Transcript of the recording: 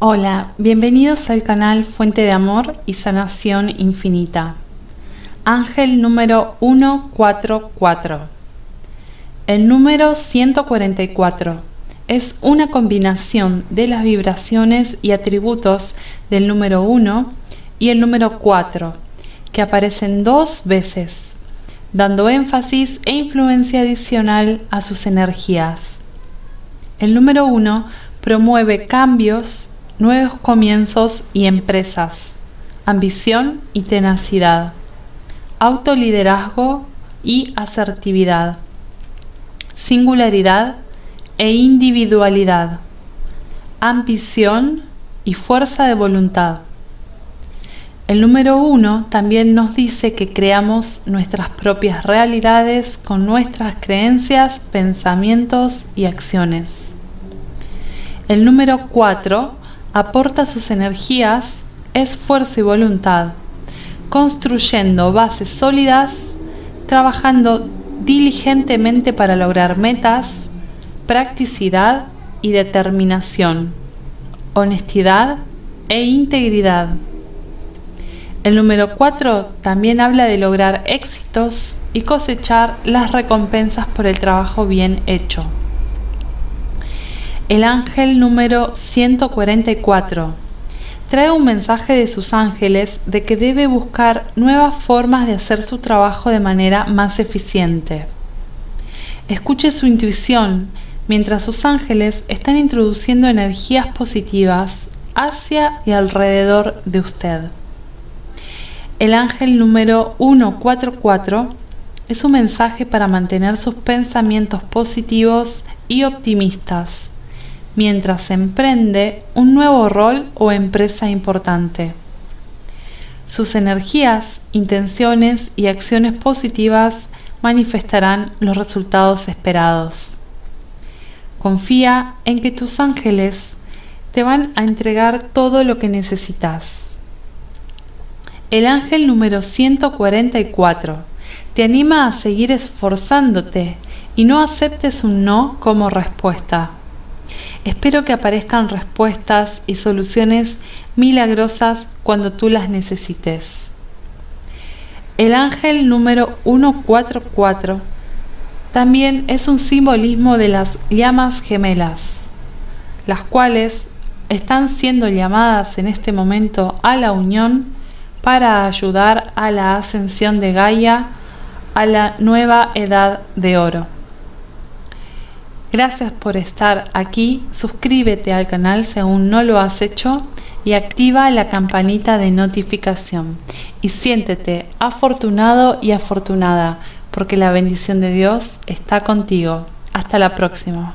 Hola, bienvenidos al canal Fuente de Amor y Sanación Infinita. Ángel número 144. El número 144 es una combinación de las vibraciones y atributos del número 1 y el número 4, que aparecen dos veces, dando énfasis e influencia adicional a sus energías. El número 1 promueve cambios nuevos comienzos y empresas, ambición y tenacidad, autoliderazgo y asertividad, singularidad e individualidad, ambición y fuerza de voluntad. El número uno también nos dice que creamos nuestras propias realidades con nuestras creencias, pensamientos y acciones. El número cuatro aporta sus energías, esfuerzo y voluntad, construyendo bases sólidas, trabajando diligentemente para lograr metas, practicidad y determinación, honestidad e integridad. El número 4 también habla de lograr éxitos y cosechar las recompensas por el trabajo bien hecho el ángel número 144 trae un mensaje de sus ángeles de que debe buscar nuevas formas de hacer su trabajo de manera más eficiente. Escuche su intuición mientras sus ángeles están introduciendo energías positivas hacia y alrededor de usted. El ángel número 144 es un mensaje para mantener sus pensamientos positivos y optimistas mientras emprende un nuevo rol o empresa importante. Sus energías, intenciones y acciones positivas manifestarán los resultados esperados. Confía en que tus ángeles te van a entregar todo lo que necesitas. El ángel número 144 te anima a seguir esforzándote y no aceptes un no como respuesta. Espero que aparezcan respuestas y soluciones milagrosas cuando tú las necesites. El ángel número 144 también es un simbolismo de las llamas gemelas, las cuales están siendo llamadas en este momento a la unión para ayudar a la ascensión de Gaia a la nueva edad de oro. Gracias por estar aquí, suscríbete al canal si aún no lo has hecho y activa la campanita de notificación. Y siéntete afortunado y afortunada porque la bendición de Dios está contigo. Hasta la próxima.